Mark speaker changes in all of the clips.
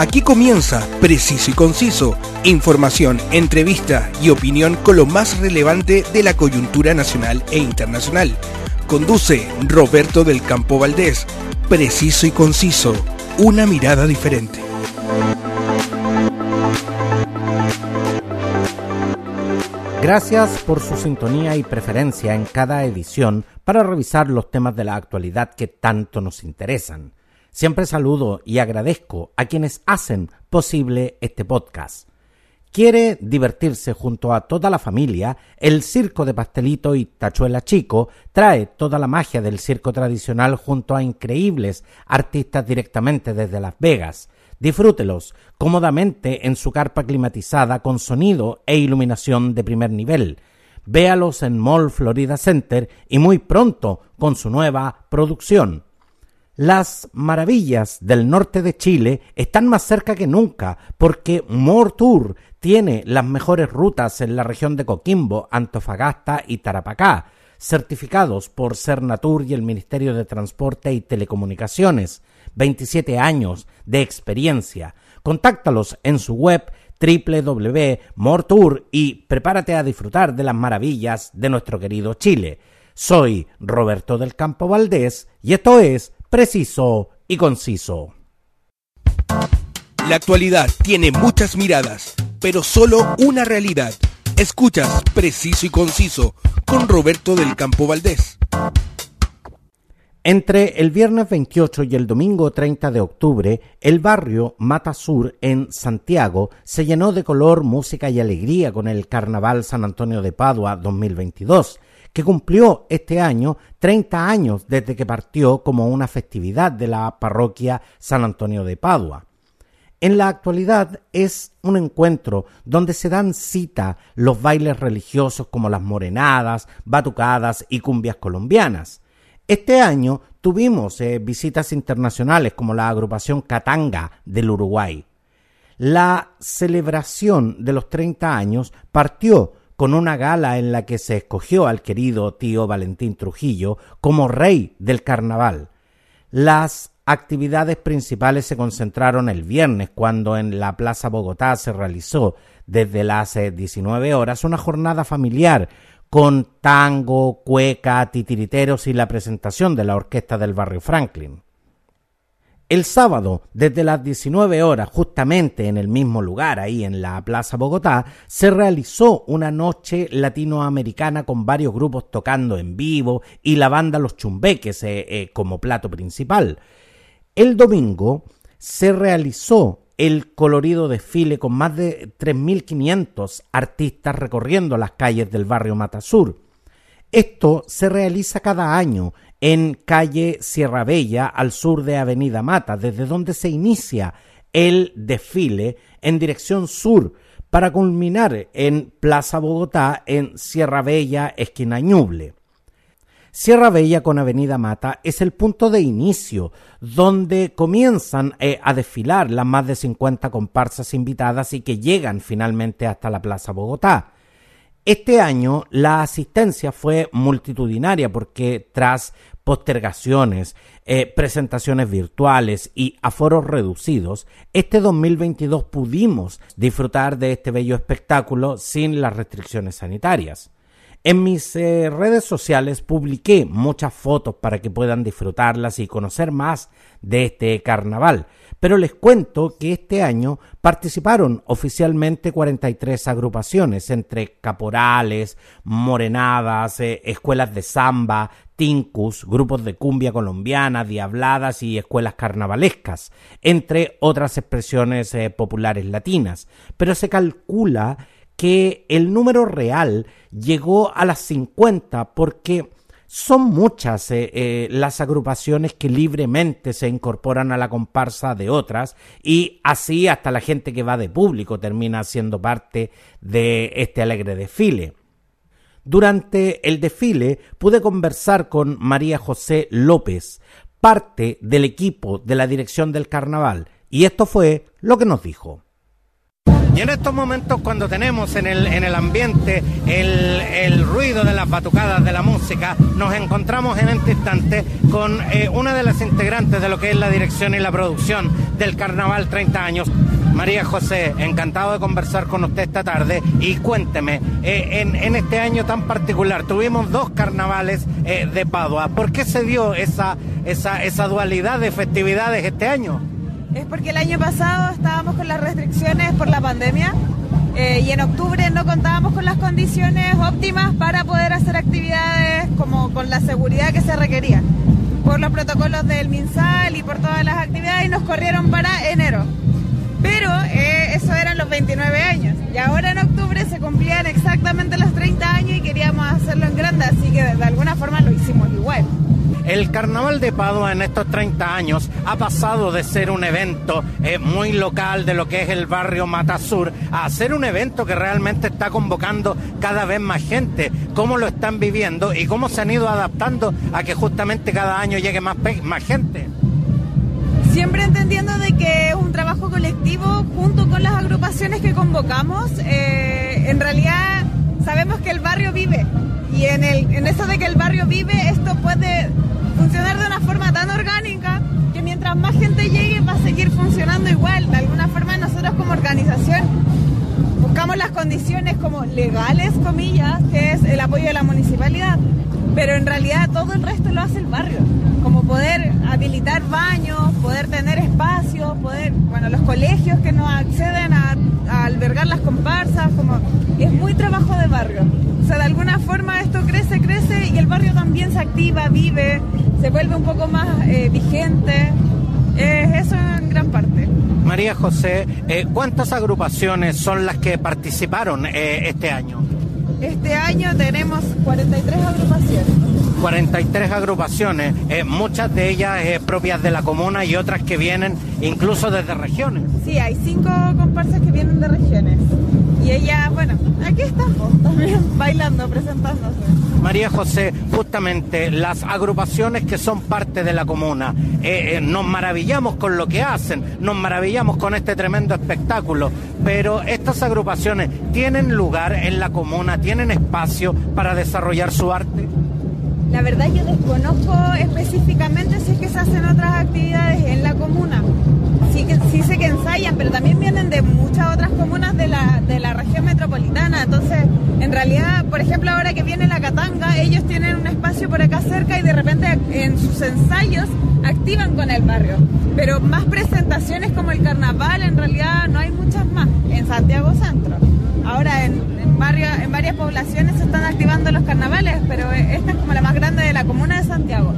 Speaker 1: Aquí comienza Preciso y Conciso, información, entrevista y opinión con lo más relevante de la coyuntura nacional e internacional. Conduce Roberto del Campo Valdés. Preciso y Conciso, una mirada diferente.
Speaker 2: Gracias por su sintonía y preferencia en cada edición para revisar los temas de la actualidad que tanto nos interesan. Siempre saludo y agradezco a quienes hacen posible este podcast. Quiere divertirse junto a toda la familia, el Circo de Pastelito y Tachuela Chico trae toda la magia del circo tradicional junto a increíbles artistas directamente desde Las Vegas. Disfrútelos cómodamente en su carpa climatizada con sonido e iluminación de primer nivel. Véalos en Mall Florida Center y muy pronto con su nueva producción. Las maravillas del norte de Chile están más cerca que nunca porque Tour tiene las mejores rutas en la región de Coquimbo, Antofagasta y Tarapacá, certificados por Cernatur y el Ministerio de Transporte y Telecomunicaciones. 27 años de experiencia. Contáctalos en su web www.mortour y prepárate a disfrutar de las maravillas de nuestro querido Chile. Soy Roberto del Campo Valdés y esto es Preciso y Conciso.
Speaker 1: La actualidad tiene muchas miradas, pero solo una realidad. Escuchas Preciso y Conciso con Roberto del Campo Valdés.
Speaker 2: Entre el viernes 28 y el domingo 30 de octubre, el barrio Mata Sur en Santiago se llenó de color, música y alegría con el Carnaval San Antonio de Padua 2022, que cumplió este año 30 años desde que partió como una festividad de la parroquia San Antonio de Padua. En la actualidad es un encuentro donde se dan cita los bailes religiosos como las morenadas, batucadas y cumbias colombianas. Este año tuvimos eh, visitas internacionales como la agrupación Katanga del Uruguay. La celebración de los 30 años partió con una gala en la que se escogió al querido tío Valentín Trujillo como rey del carnaval. Las actividades principales se concentraron el viernes cuando en la Plaza Bogotá se realizó desde las 19 eh, horas una jornada familiar con tango, cueca, titiriteros y la presentación de la orquesta del barrio Franklin. El sábado, desde las 19 horas, justamente en el mismo lugar, ahí en la Plaza Bogotá, se realizó una noche latinoamericana con varios grupos tocando en vivo y la banda Los Chumbeques eh, eh, como plato principal. El domingo se realizó el colorido desfile con más de 3.500 artistas recorriendo las calles del barrio Matasur. Esto se realiza cada año en calle Sierra Bella, al sur de Avenida Mata, desde donde se inicia el desfile en dirección sur para culminar en Plaza Bogotá en Sierra Bella, esquina Ñuble. Sierra Bella con Avenida Mata es el punto de inicio donde comienzan eh, a desfilar las más de 50 comparsas invitadas y que llegan finalmente hasta la Plaza Bogotá. Este año la asistencia fue multitudinaria porque tras postergaciones, eh, presentaciones virtuales y aforos reducidos, este 2022 pudimos disfrutar de este bello espectáculo sin las restricciones sanitarias. En mis eh, redes sociales publiqué muchas fotos para que puedan disfrutarlas y conocer más de este carnaval, pero les cuento que este año participaron oficialmente 43 agrupaciones entre caporales, morenadas, eh, escuelas de samba, tincus, grupos de cumbia colombiana, diabladas y escuelas carnavalescas, entre otras expresiones eh, populares latinas, pero se calcula que el número real llegó a las 50 porque son muchas eh, eh, las agrupaciones que libremente se incorporan a la comparsa de otras y así hasta la gente que va de público termina siendo parte de este alegre desfile. Durante el desfile pude conversar con María José López, parte del equipo de la dirección del carnaval, y esto fue lo que nos dijo. Y en estos momentos cuando tenemos en el, en el ambiente el, el ruido de las batucadas de la música, nos encontramos en este instante con eh, una de las integrantes de lo que es la dirección y la producción del Carnaval 30 años. María José, encantado de conversar con usted esta tarde y cuénteme, eh, en, en, este año tan particular tuvimos dos carnavales eh, de Padua, ¿por qué se dio esa, esa, esa dualidad de festividades este año?
Speaker 3: Es porque el año pasado estábamos con las restricciones por la pandemia eh, y en octubre no contábamos con las condiciones óptimas para poder hacer actividades como con la seguridad que se requería por los protocolos del MinSal y por todas las actividades y nos corrieron para enero. Pero eh, eso eran los 29 años y ahora en octubre se cumplían exactamente los 30 años y queríamos hacerlo en grande, así que de alguna forma lo hicimos igual.
Speaker 2: El Carnaval de Padua en estos 30 años ha pasado de ser un evento eh, muy local de lo que es el barrio Matasur a ser un evento que realmente está convocando cada vez más gente. ¿Cómo lo están viviendo y cómo se han ido adaptando a que justamente cada año llegue más, gente?
Speaker 3: Siempre entendiendo de que es un trabajo colectivo junto con las agrupaciones que convocamos. Eh, en realidad sabemos que el barrio vive y en, el, en eso de que el barrio vive, esto puede funcionar de una forma tan orgánica que mientras más gente llegue va a seguir funcionando igual. De alguna forma nosotros como organización buscamos las condiciones como legales, comillas, que es el apoyo de la municipalidad, pero en realidad todo el resto lo hace el barrio, como poder habilitar baños, poder tener espacios, poder, bueno, los colegios que no acceden a, a albergar las comparsas, como es muy trabajo de barrio. O sea, de alguna forma esto crece, crece y el barrio también se activa, vive, se vuelve un poco más eh, vigente. Eh, eso en gran parte.
Speaker 2: María José, eh, ¿cuántas agrupaciones son las que participaron eh, este año?
Speaker 3: Este año tenemos 43 agrupaciones.
Speaker 2: 43 agrupaciones, eh, muchas de ellas eh, propias de la comuna y otras que vienen incluso desde regiones.
Speaker 3: Sí, hay cinco comparsas que vienen de regiones. Y ella, bueno, aquí estamos también bailando, presentándose.
Speaker 2: María José, justamente las agrupaciones que son parte de la comuna, eh, eh, nos maravillamos con lo que hacen, nos maravillamos con este tremendo espectáculo, pero estas agrupaciones tienen lugar en la comuna, tienen espacio para desarrollar su arte.
Speaker 3: La verdad yo desconozco específicamente si es que se hacen otras actividades en la comuna. Sí, sí sé que ensayan, pero también vienen de muchas otras comunas de la, de la región metropolitana. Entonces, en realidad, por ejemplo, ahora que viene la Catanga, ellos tienen un espacio por acá cerca y de repente en sus ensayos activan con el barrio. Pero más presentaciones como el carnaval, en realidad no hay muchas más Santiago Centro. Ahora en, en, varias poblaciones se están activando los carnavales, pero esta es como la más grande de la comuna de Santiago.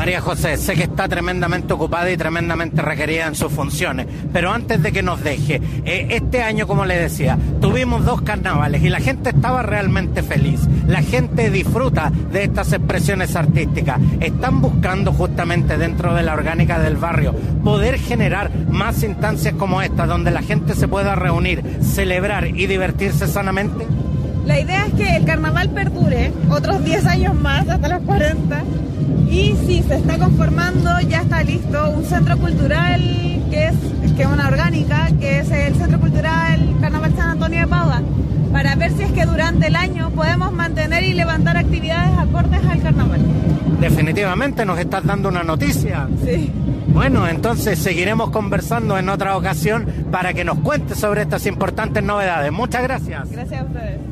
Speaker 2: María José, sé que está tremendamente ocupada y tremendamente requerida en sus funciones, pero antes de que nos deje, eh, este año, como le decía, tuvimos dos carnavales y la gente estaba realmente feliz. La gente disfruta de estas expresiones artísticas. Están buscando justamente dentro de la orgánica del barrio poder generar más instancias como esta, donde la gente se pueda reunir, celebrar y divertirse sanamente.
Speaker 3: La idea es que el carnaval perdure otros 10 años más, hasta los 40 y sí, se está conformando, ya está listo un centro cultural que es, que es una orgánica, que es el Centro Cultural Carnaval San Antonio de Padua, para ver si es que durante el año podemos mantener y levantar actividades acordes al carnaval.
Speaker 2: Definitivamente nos estás dando una noticia.
Speaker 3: Sí.
Speaker 2: Bueno, entonces seguiremos conversando en otra ocasión para que nos cuentes sobre estas importantes novedades. Muchas gracias.
Speaker 3: Gracias a ustedes.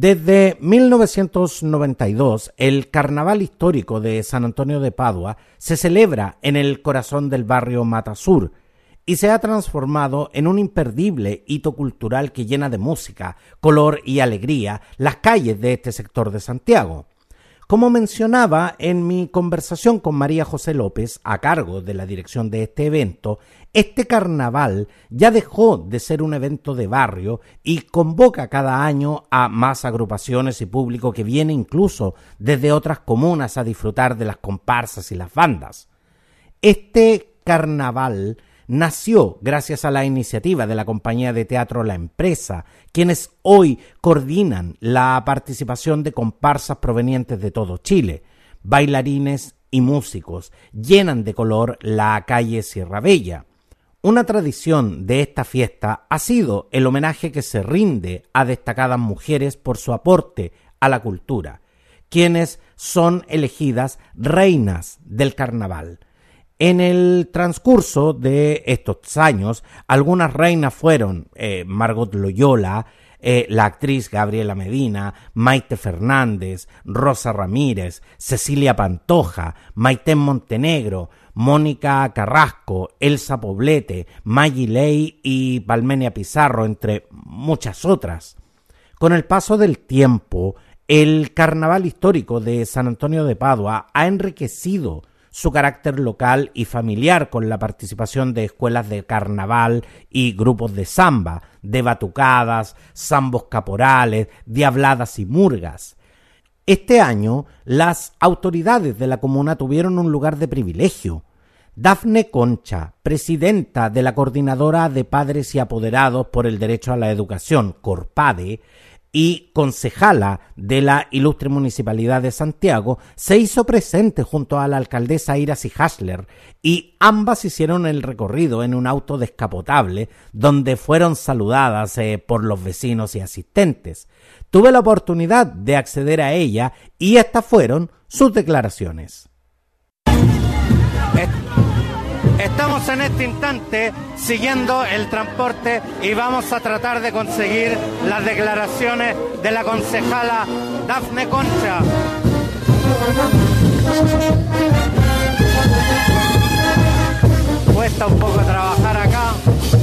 Speaker 2: Desde 1992, el Carnaval Histórico de San Antonio de Padua se celebra en el corazón del barrio Matasur y se ha transformado en un imperdible hito cultural que llena de música, color y alegría las calles de este sector de Santiago. Como mencionaba en mi conversación con María José López, a cargo de la dirección de este evento, este carnaval ya dejó de ser un evento de barrio y convoca cada año a más agrupaciones y público que viene incluso desde otras comunas a disfrutar de las comparsas y las bandas. Este carnaval nació gracias a la iniciativa de la compañía de teatro La Empresa, quienes hoy coordinan la participación de comparsas provenientes de todo Chile. Bailarines y músicos llenan de color la calle Sierra Bella. Una tradición de esta fiesta ha sido el homenaje que se rinde a destacadas mujeres por su aporte a la cultura, quienes son elegidas reinas del carnaval. En el transcurso de estos años, algunas reinas fueron eh, Margot Loyola, eh, la actriz Gabriela Medina, Maite Fernández, Rosa Ramírez, Cecilia Pantoja, Maite Montenegro, Mónica Carrasco, Elsa Poblete, Maggie Ley y Palmenia Pizarro, entre muchas otras. Con el paso del tiempo, el carnaval histórico de San Antonio de Padua ha enriquecido su carácter local y familiar con la participación de escuelas de carnaval y grupos de samba, de batucadas, zambos caporales, diabladas y murgas. Este año las autoridades de la comuna tuvieron un lugar de privilegio. Dafne Concha, presidenta de la Coordinadora de Padres y Apoderados por el Derecho a la Educación, CORPADE, y concejala de la ilustre municipalidad de Santiago, se hizo presente junto a la alcaldesa Iras y Hasler y ambas hicieron el recorrido en un auto descapotable donde fueron saludadas eh, por los vecinos y asistentes. Tuve la oportunidad de acceder a ella y estas fueron sus declaraciones.
Speaker 4: Estamos en este instante siguiendo el transporte y vamos a tratar de conseguir las declaraciones de la concejala Dafne Concha. Cuesta un poco trabajar acá.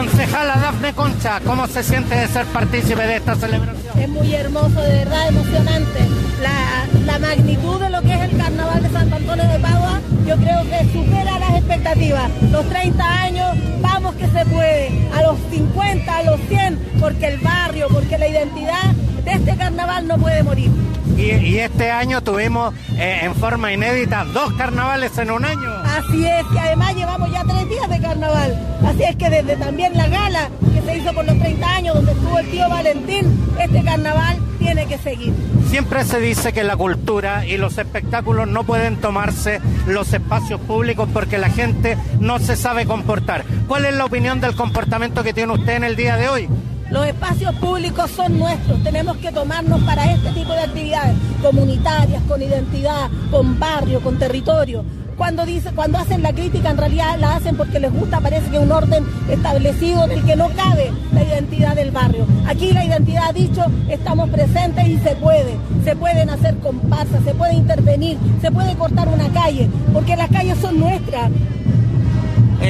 Speaker 4: Concejala Dafne Concha, ¿cómo se siente de ser partícipe de esta celebración?
Speaker 5: Es muy hermoso, de verdad, emocionante. La, magnitud de lo que es el carnaval de Santo Antonio de Padua, yo creo que supera las expectativas. Los 30 años, vamos que se puede. A los 50, a los 100, porque el barrio, porque la identidad de este carnaval no puede morir.
Speaker 4: Y, este año tuvimos eh, en forma inédita dos carnavales en un año.
Speaker 5: Así es, que además llevamos ya tres días de carnaval. Así es que desde también la gala que se hizo por los 30 años, donde estuvo el tío Valentín, este carnaval tiene que seguir.
Speaker 4: Siempre se dice que la cultura y los espectáculos no pueden tomarse los espacios públicos porque la gente no se sabe comportar. ¿Cuál es la opinión del comportamiento que tiene usted en el día de hoy?
Speaker 5: Los espacios públicos son nuestros, tenemos que tomarnos para este tipo de actividades comunitarias, con identidad, con barrio, con territorio. Cuando, dice, cuando hacen la crítica en realidad la hacen porque les gusta, parece que un orden establecido en el que no cabe la identidad del barrio. Aquí la identidad ha dicho, estamos presentes y se puede, se pueden hacer comparsas, se puede intervenir, se puede cortar una calle, porque las calles son nuestras.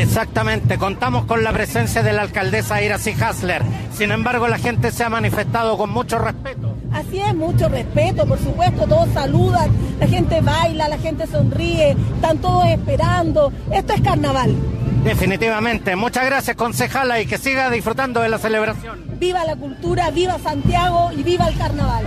Speaker 4: Exactamente, contamos con la presencia de la alcaldesa Iracy Hasler. Sin embargo, la gente se ha manifestado con mucho respeto.
Speaker 5: Así es, mucho respeto, por supuesto, todos saludan, la gente baila, la gente sonríe, están todos esperando. Esto es carnaval.
Speaker 4: Definitivamente. Muchas gracias, concejala, y que siga disfrutando de la celebración.
Speaker 5: Viva la cultura, viva Santiago y viva el carnaval.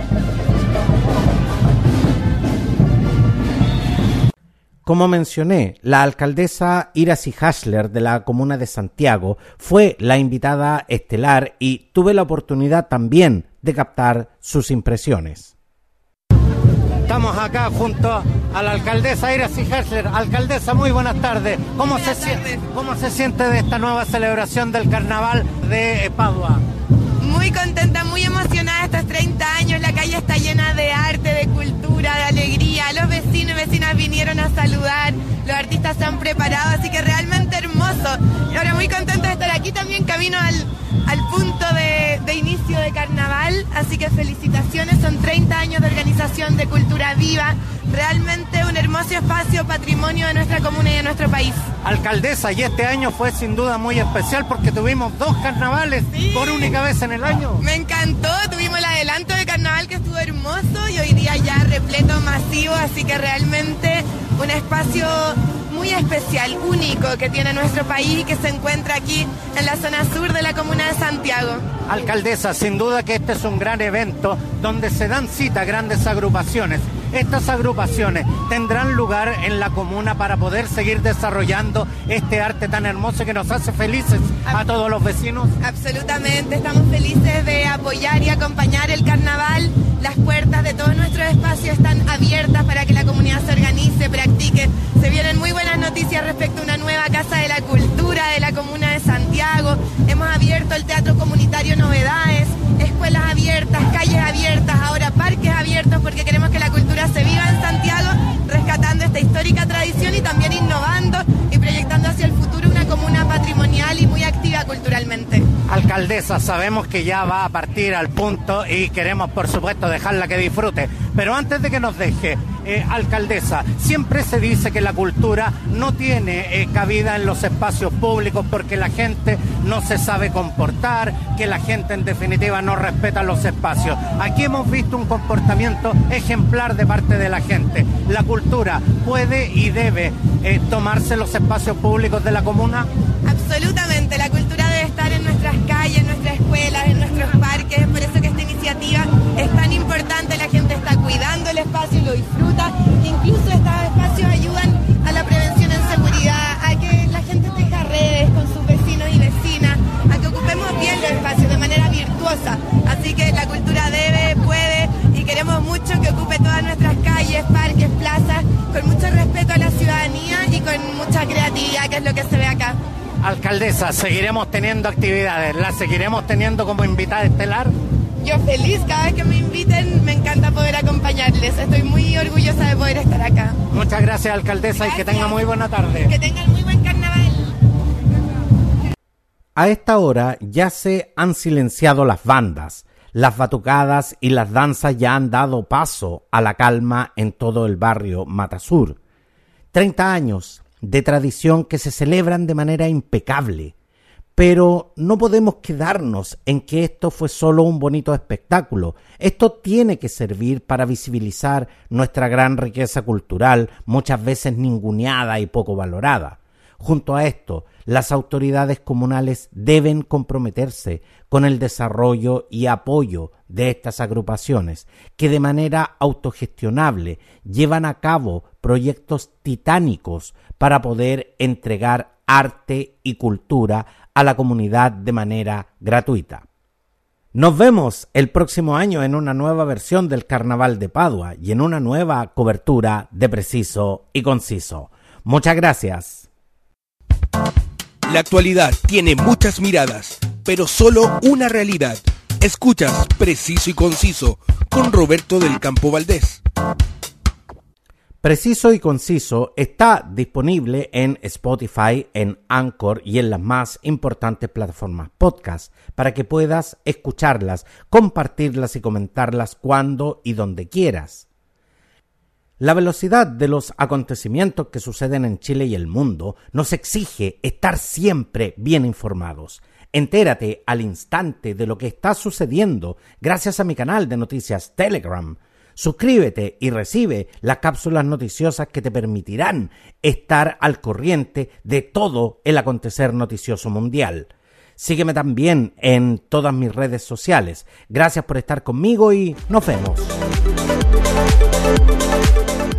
Speaker 2: Como mencioné, la alcaldesa Iracy Hasler de la comuna de Santiago fue la invitada estelar y tuve la oportunidad también de captar sus impresiones.
Speaker 4: Estamos acá junto a la alcaldesa Iracy Hasler. Alcaldesa, muy buenas tardes. ¿Cómo, se, Siente, ¿Cómo se siente de esta nueva celebración del carnaval de Padua?
Speaker 6: Muy contenta, muy emocionada estos 30 años. La calle está llena de arte, de cultura, de alegría. Los vecinos y vecinas vinieron a saludar. Los artistas se han preparado, así que realmente hermoso. Y ahora muy contenta de estar aquí también camino al, al punto de, de, inicio felicitaciones, son 30 años de organización de cultura viva. Realmente un hermoso espacio, patrimonio de nuestra comuna y de nuestro país.
Speaker 4: Alcaldesa, y este año fue sin duda muy especial porque tuvimos dos carnavales por única vez en el año.
Speaker 6: Me encantó, tuvimos el adelanto de carnaval que estuvo hermoso y hoy día ya repleto masivo, así que realmente un espacio muy especial, único que tiene nuestro país y que se encuentra aquí en la zona sur de la comuna de Santiago.
Speaker 4: Alcaldesa, sin duda que este es un gran evento donde se dan cita grandes agrupaciones. Estas agrupaciones tendrán lugar en la comuna para poder seguir desarrollando este arte tan hermoso que nos hace felices a todos los vecinos.
Speaker 6: Absolutamente, estamos felices de apoyar y acompañar el carnaval, las puertas de todos nuestros espacios están abiertas para que la comunidad se organice, practique. Se vienen muy buenas noticias respecto a una nueva Casa de la Cultura de la Comuna de Santiago. Hemos abierto el Teatro Comunitario Novedades, escuelas abiertas, calles abiertas, ahora parques abiertos porque queremos que la cultura se viva en Santiago, rescatando esta histórica tradición y también innovando y proyectando hacia el futuro
Speaker 4: Alcaldesa, sabemos que ya va a partir al punto y queremos por supuesto dejarla que disfrute, pero antes de que nos deje, eh, alcaldesa, siempre se dice que la cultura no tiene eh, cabida en los espacios públicos porque la gente no se sabe comportar, que la gente en definitiva no respeta los espacios. Aquí hemos visto un comportamiento ejemplar de parte de la gente. ¿La cultura puede y debe eh, tomarse los espacios públicos de la comuna?
Speaker 6: Absolutamente, la cultura nuestras calles, en nuestras escuelas, en nuestros
Speaker 4: Alcaldesa, seguiremos teniendo actividades, ¿las seguiremos teniendo como invitada estelar?
Speaker 6: Yo feliz, cada vez que me inviten me encanta poder acompañarles. Estoy muy orgullosa de poder estar acá.
Speaker 4: Muchas gracias, alcaldesa, y que tenga muy buena tarde.
Speaker 6: Que tengan muy buen carnaval.
Speaker 2: A esta hora ya se han silenciado las bandas, las batucadas y las danzas ya han dado paso a la calma en todo el barrio Matasur. Treinta años de tradición que se celebran de manera impecable, pero no podemos quedarnos en que esto fue solo un bonito espectáculo. Esto tiene que servir para visibilizar nuestra gran riqueza cultural, muchas veces ninguneada y poco valorada. Junto a esto, las autoridades comunales deben comprometerse con el desarrollo y apoyo de estas agrupaciones, que de manera autogestionable llevan a cabo proyectos titánicos para poder entregar arte y cultura a la comunidad de manera gratuita. Nos vemos el próximo año en una nueva versión del Carnaval de Padua y en una nueva cobertura de Preciso y Conciso. Muchas gracias.
Speaker 1: La actualidad tiene muchas miradas, pero solo una realidad. Escuchas Preciso y Conciso con Roberto del Campo Valdés.
Speaker 2: Preciso y conciso está disponible en Spotify, en Anchor y en las más importantes plataformas podcast para que puedas escucharlas, compartirlas y comentarlas cuando y donde quieras. La velocidad de los acontecimientos que suceden en Chile y el mundo nos exige estar siempre bien informados. Entérate al instante de lo que está sucediendo gracias a mi canal de noticias Telegram Suscríbete y recibe las cápsulas noticiosas que te permitirán estar al corriente de todo el acontecer noticioso mundial. Sígueme también en todas mis redes sociales. Gracias por estar conmigo y nos vemos.